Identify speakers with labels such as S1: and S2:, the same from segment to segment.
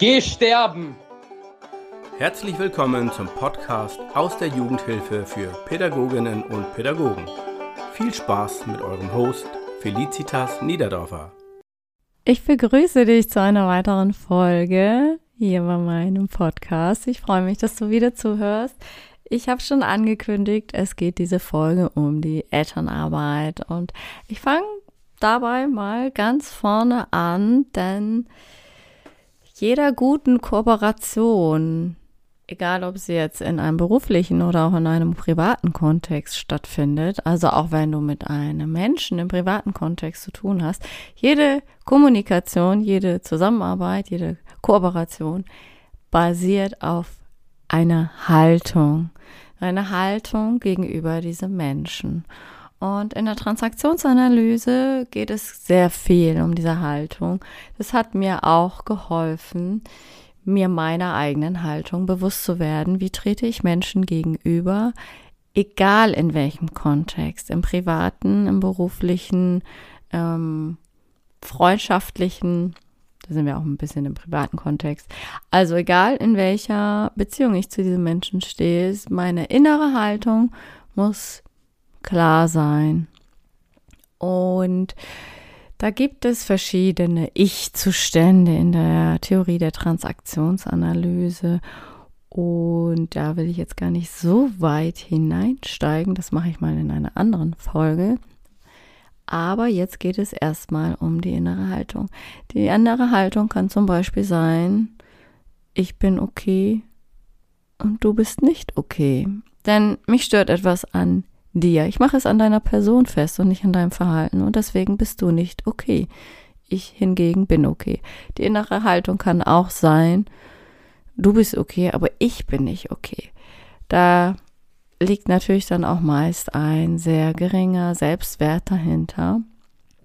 S1: Geh sterben!
S2: Herzlich willkommen zum Podcast aus der Jugendhilfe für Pädagoginnen und Pädagogen. Viel Spaß mit eurem Host Felicitas Niederdorfer.
S3: Ich begrüße dich zu einer weiteren Folge hier bei meinem Podcast. Ich freue mich, dass du wieder zuhörst. Ich habe schon angekündigt, es geht diese Folge um die Elternarbeit und ich fange dabei mal ganz vorne an, denn jeder guten Kooperation, egal ob sie jetzt in einem beruflichen oder auch in einem privaten Kontext stattfindet, also auch wenn du mit einem Menschen im privaten Kontext zu tun hast, jede Kommunikation, jede Zusammenarbeit, jede Kooperation basiert auf einer Haltung, eine Haltung gegenüber diesem Menschen. Und in der Transaktionsanalyse geht es sehr viel um diese Haltung. Das hat mir auch geholfen, mir meiner eigenen Haltung bewusst zu werden. Wie trete ich Menschen gegenüber, egal in welchem Kontext, im privaten, im beruflichen, ähm, freundschaftlichen, da sind wir auch ein bisschen im privaten Kontext. Also egal in welcher Beziehung ich zu diesem Menschen stehe, meine innere Haltung muss klar sein. Und da gibt es verschiedene Ich-Zustände in der Theorie der Transaktionsanalyse. Und da will ich jetzt gar nicht so weit hineinsteigen. Das mache ich mal in einer anderen Folge. Aber jetzt geht es erstmal um die innere Haltung. Die innere Haltung kann zum Beispiel sein, ich bin okay und du bist nicht okay. Denn mich stört etwas an dir. Ich mache es an deiner Person fest und nicht an deinem Verhalten und deswegen bist du nicht okay. Ich hingegen bin okay. Die innere Haltung kann auch sein, du bist okay, aber ich bin nicht okay. Da liegt natürlich dann auch meist ein sehr geringer Selbstwert dahinter.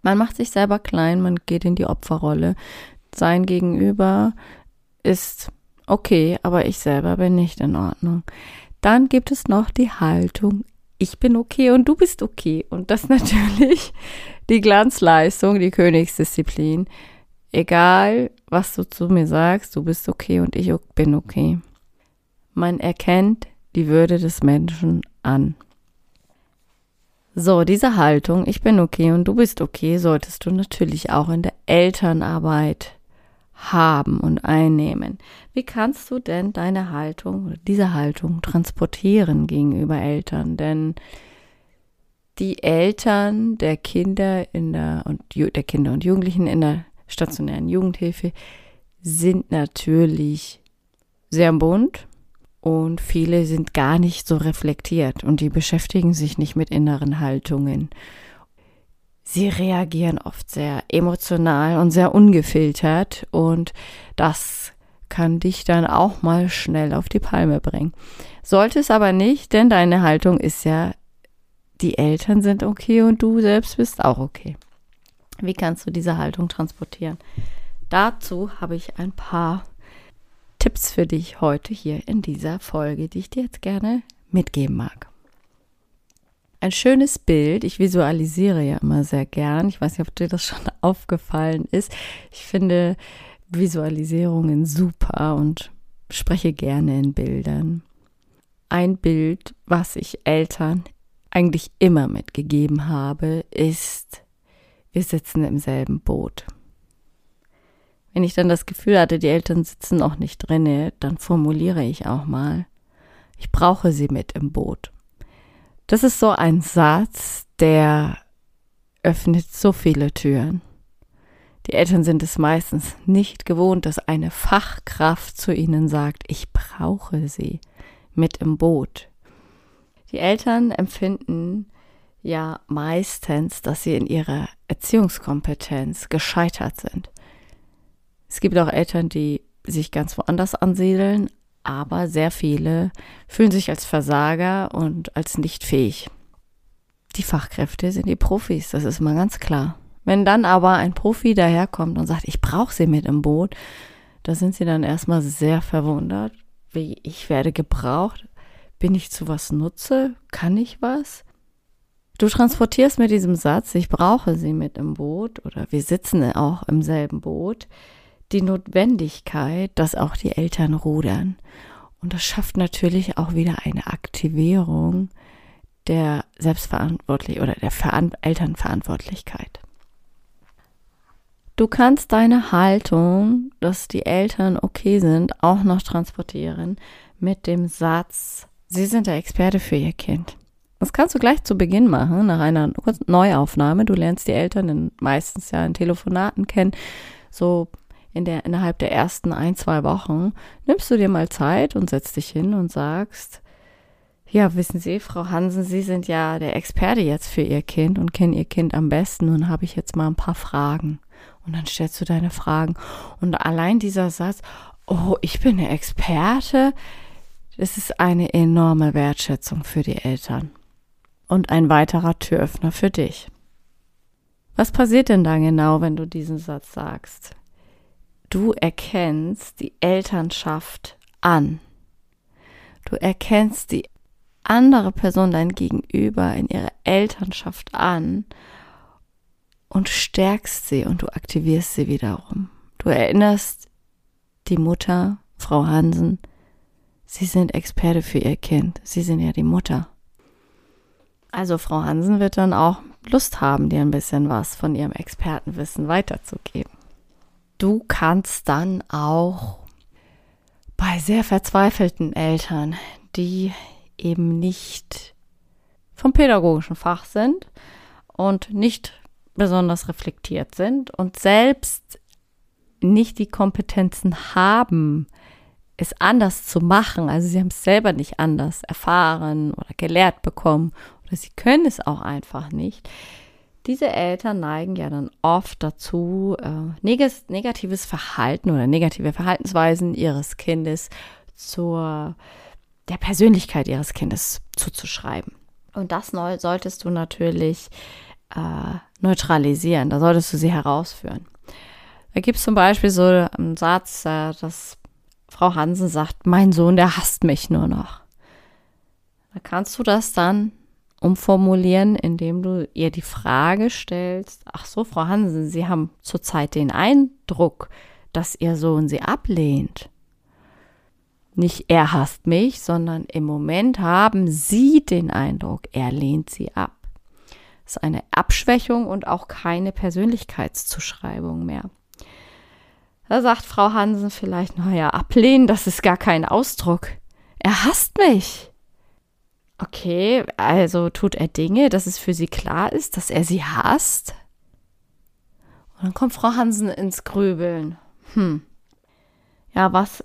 S3: Man macht sich selber klein, man geht in die Opferrolle. Sein Gegenüber ist okay, aber ich selber bin nicht in Ordnung. Dann gibt es noch die Haltung, ich bin okay und du bist okay. Und das natürlich die Glanzleistung, die Königsdisziplin. Egal, was du zu mir sagst, du bist okay und ich bin okay. Man erkennt die Würde des Menschen an. So, diese Haltung, ich bin okay und du bist okay, solltest du natürlich auch in der Elternarbeit haben und einnehmen. Wie kannst du denn deine Haltung oder diese Haltung transportieren gegenüber Eltern? Denn die Eltern der Kinder in der und der Kinder und Jugendlichen in der stationären Jugendhilfe sind natürlich sehr bunt und viele sind gar nicht so reflektiert und die beschäftigen sich nicht mit inneren Haltungen sie reagieren oft sehr emotional und sehr ungefiltert und das kann dich dann auch mal schnell auf die Palme bringen. Sollte es aber nicht, denn deine Haltung ist ja, die Eltern sind okay und du selbst bist auch okay. Wie kannst du diese Haltung transportieren? Dazu habe ich ein paar Tipps für dich heute hier in dieser Folge, die ich dir jetzt gerne mitgeben mag ein schönes Bild. Ich visualisiere ja immer sehr gern. Ich weiß nicht, ob dir das schon aufgefallen ist. Ich finde Visualisierungen super und spreche gerne in Bildern. Ein Bild, was ich Eltern eigentlich immer mitgegeben habe, ist, wir sitzen im selben Boot. Wenn ich dann das Gefühl hatte, die Eltern sitzen noch nicht drinne, dann formuliere ich auch mal, ich brauche sie mit im Boot. Das ist so ein Satz, der öffnet so viele Türen. Die Eltern sind es meistens nicht gewohnt, dass eine Fachkraft zu ihnen sagt, ich brauche sie mit im Boot. Die Eltern empfinden ja meistens, dass sie in ihrer Erziehungskompetenz gescheitert sind. Es gibt auch Eltern, die sich ganz woanders ansiedeln, aber sehr viele fühlen sich als Versager und als nicht fähig. Die Fachkräfte sind die Profis, das ist mal ganz klar. Wenn dann aber ein Profi daherkommt und sagt, ich brauche sie mit im Boot, da sind sie dann erstmal sehr verwundert, wie ich werde gebraucht, bin ich zu was nutze, kann ich was? Du transportierst mit diesem Satz, ich brauche sie mit im Boot oder wir sitzen auch im selben Boot, die Notwendigkeit, dass auch die Eltern rudern. Und das schafft natürlich auch wieder eine Aktivierung der Selbstverantwortlich oder der Veran Elternverantwortlichkeit. Du kannst deine Haltung, dass die Eltern okay sind, auch noch transportieren mit dem Satz, sie sind der Experte für ihr Kind. Das kannst du gleich zu Beginn machen, nach einer Neuaufnahme. Du lernst die Eltern in, meistens ja in Telefonaten kennen. So in der, innerhalb der ersten ein, zwei Wochen nimmst du dir mal Zeit und setzt dich hin und sagst, ja, wissen Sie, Frau Hansen, Sie sind ja der Experte jetzt für Ihr Kind und kennen Ihr Kind am besten. Nun habe ich jetzt mal ein paar Fragen. Und dann stellst du deine Fragen. Und allein dieser Satz, oh, ich bin der Experte, das ist eine enorme Wertschätzung für die Eltern. Und ein weiterer Türöffner für dich. Was passiert denn da genau, wenn du diesen Satz sagst? Du erkennst die Elternschaft an. Du erkennst die andere Person, dein Gegenüber, in ihrer Elternschaft an und stärkst sie und du aktivierst sie wiederum. Du erinnerst die Mutter, Frau Hansen, sie sind Experte für ihr Kind. Sie sind ja die Mutter. Also Frau Hansen wird dann auch Lust haben, dir ein bisschen was von ihrem Expertenwissen weiterzugeben. Du kannst dann auch bei sehr verzweifelten Eltern, die eben nicht vom pädagogischen Fach sind und nicht besonders reflektiert sind und selbst nicht die Kompetenzen haben, es anders zu machen. Also sie haben es selber nicht anders erfahren oder gelehrt bekommen oder sie können es auch einfach nicht. Diese Eltern neigen ja dann oft dazu, äh, negatives Verhalten oder negative Verhaltensweisen ihres Kindes zur der Persönlichkeit ihres Kindes zuzuschreiben. Und das solltest du natürlich äh, neutralisieren. Da solltest du sie herausführen. Da gibt es zum Beispiel so einen Satz, äh, dass Frau Hansen sagt, mein Sohn, der hasst mich nur noch. Da kannst du das dann umformulieren, indem du ihr die Frage stellst, ach so, Frau Hansen, Sie haben zurzeit den Eindruck, dass Ihr Sohn Sie ablehnt. Nicht er hasst mich, sondern im Moment haben Sie den Eindruck, er lehnt Sie ab. Das ist eine Abschwächung und auch keine Persönlichkeitszuschreibung mehr. Da sagt Frau Hansen vielleicht, naja, ablehnen, das ist gar kein Ausdruck. Er hasst mich. Okay, also tut er Dinge, dass es für sie klar ist, dass er sie hasst? Und dann kommt Frau Hansen ins Grübeln. Hm. Ja, was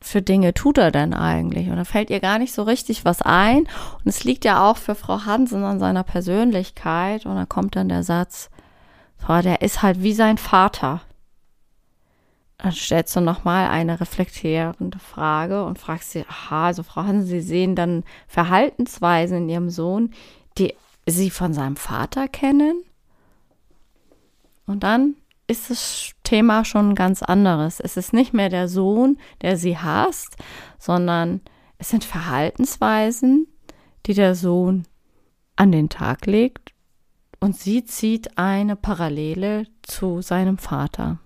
S3: für Dinge tut er denn eigentlich? Und da fällt ihr gar nicht so richtig was ein. Und es liegt ja auch für Frau Hansen an seiner Persönlichkeit. Und da kommt dann der Satz, Frau, der ist halt wie sein Vater. Dann stellst du nochmal eine reflektierende Frage und fragst sie, aha, also Frau Hansen, Sie sehen dann Verhaltensweisen in Ihrem Sohn, die Sie von seinem Vater kennen? Und dann ist das Thema schon ein ganz anderes. Es ist nicht mehr der Sohn, der sie hasst, sondern es sind Verhaltensweisen, die der Sohn an den Tag legt und sie zieht eine Parallele zu seinem Vater.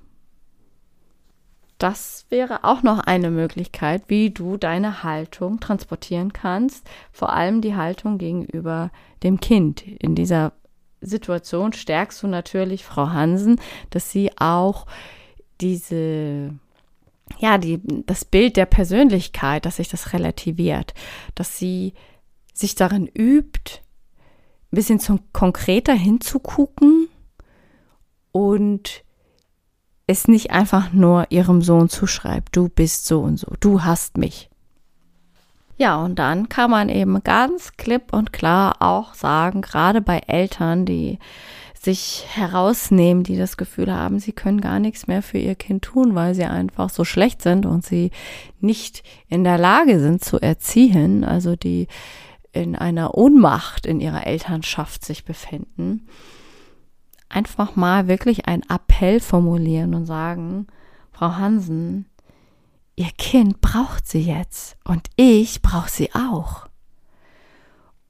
S3: Das wäre auch noch eine Möglichkeit, wie du deine Haltung transportieren kannst, vor allem die Haltung gegenüber dem Kind. In dieser Situation stärkst du natürlich Frau Hansen, dass sie auch diese ja, die, das Bild der Persönlichkeit, dass sich das relativiert, dass sie sich darin übt, ein bisschen zum konkreter hinzugucken und es nicht einfach nur ihrem Sohn zuschreibt, du bist so und so, du hast mich. Ja, und dann kann man eben ganz klipp und klar auch sagen, gerade bei Eltern, die sich herausnehmen, die das Gefühl haben, sie können gar nichts mehr für ihr Kind tun, weil sie einfach so schlecht sind und sie nicht in der Lage sind zu erziehen, also die in einer Ohnmacht in ihrer Elternschaft sich befinden, einfach mal wirklich einen Appell formulieren und sagen, Frau Hansen, ihr Kind braucht sie jetzt und ich brauche sie auch.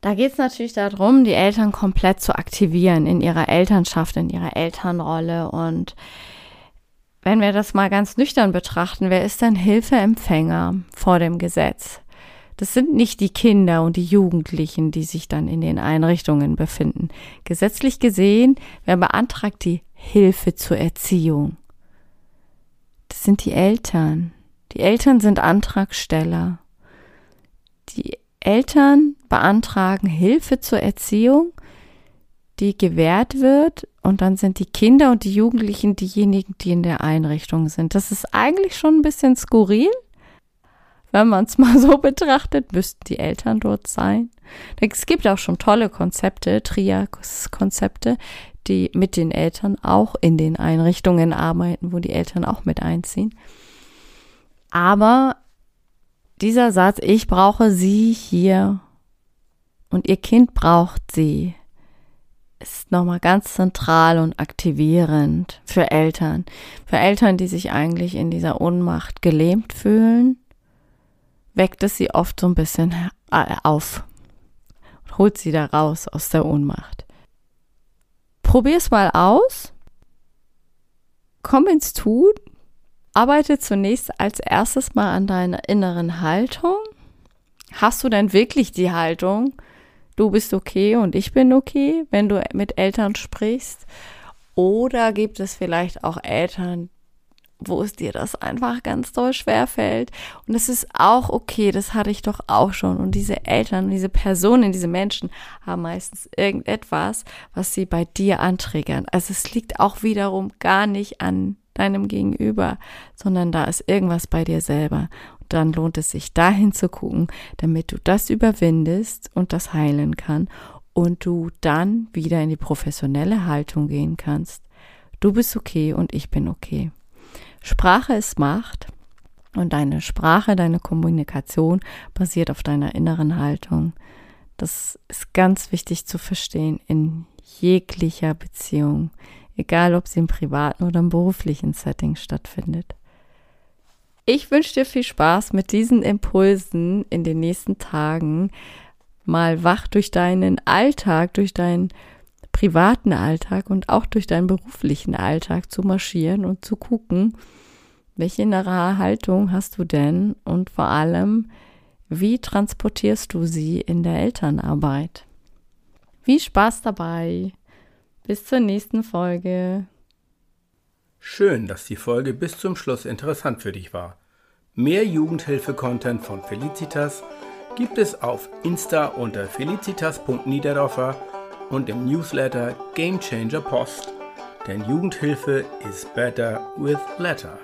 S3: Da geht es natürlich darum, die Eltern komplett zu aktivieren in ihrer Elternschaft, in ihrer Elternrolle und wenn wir das mal ganz nüchtern betrachten, wer ist denn Hilfeempfänger vor dem Gesetz? Das sind nicht die Kinder und die Jugendlichen, die sich dann in den Einrichtungen befinden. Gesetzlich gesehen, wer beantragt die Hilfe zur Erziehung? Das sind die Eltern. Die Eltern sind Antragsteller. Die Eltern beantragen Hilfe zur Erziehung, die gewährt wird, und dann sind die Kinder und die Jugendlichen diejenigen, die in der Einrichtung sind. Das ist eigentlich schon ein bisschen skurril, wenn man es mal so betrachtet, müssten die Eltern dort sein. Es gibt auch schon tolle Konzepte, Trias-Konzepte, die mit den Eltern auch in den Einrichtungen arbeiten, wo die Eltern auch mit einziehen. Aber dieser Satz, ich brauche sie hier und ihr Kind braucht sie, ist nochmal ganz zentral und aktivierend für Eltern. Für Eltern, die sich eigentlich in dieser Ohnmacht gelähmt fühlen, weckt es sie oft so ein bisschen äh, auf und holt sie da raus aus der Ohnmacht. Probier's mal aus. Komm ins Tun. Arbeite zunächst als erstes mal an deiner inneren Haltung. Hast du denn wirklich die Haltung, du bist okay und ich bin okay, wenn du mit Eltern sprichst? Oder gibt es vielleicht auch Eltern, wo es dir das einfach ganz doll schwer fällt. Und es ist auch okay, das hatte ich doch auch schon. Und diese Eltern, diese Personen, diese Menschen haben meistens irgendetwas, was sie bei dir anträgern. Also es liegt auch wiederum gar nicht an deinem Gegenüber, sondern da ist irgendwas bei dir selber. Und dann lohnt es sich dahin zu gucken, damit du das überwindest und das heilen kann und du dann wieder in die professionelle Haltung gehen kannst. Du bist okay und ich bin okay. Sprache ist Macht und deine Sprache, deine Kommunikation basiert auf deiner inneren Haltung. Das ist ganz wichtig zu verstehen in jeglicher Beziehung, egal ob sie im privaten oder im beruflichen Setting stattfindet. Ich wünsche dir viel Spaß mit diesen Impulsen in den nächsten Tagen, mal wach durch deinen Alltag, durch deinen privaten Alltag und auch durch deinen beruflichen Alltag zu marschieren und zu gucken, welche innere Haltung hast du denn und vor allem, wie transportierst du sie in der Elternarbeit? Viel Spaß dabei. Bis zur nächsten Folge.
S2: Schön, dass die Folge bis zum Schluss interessant für dich war. Mehr Jugendhilfe-Content von Felicitas gibt es auf Insta unter felicitas.niederdorfer und im Newsletter Game Changer Post. Denn Jugendhilfe is better with letter.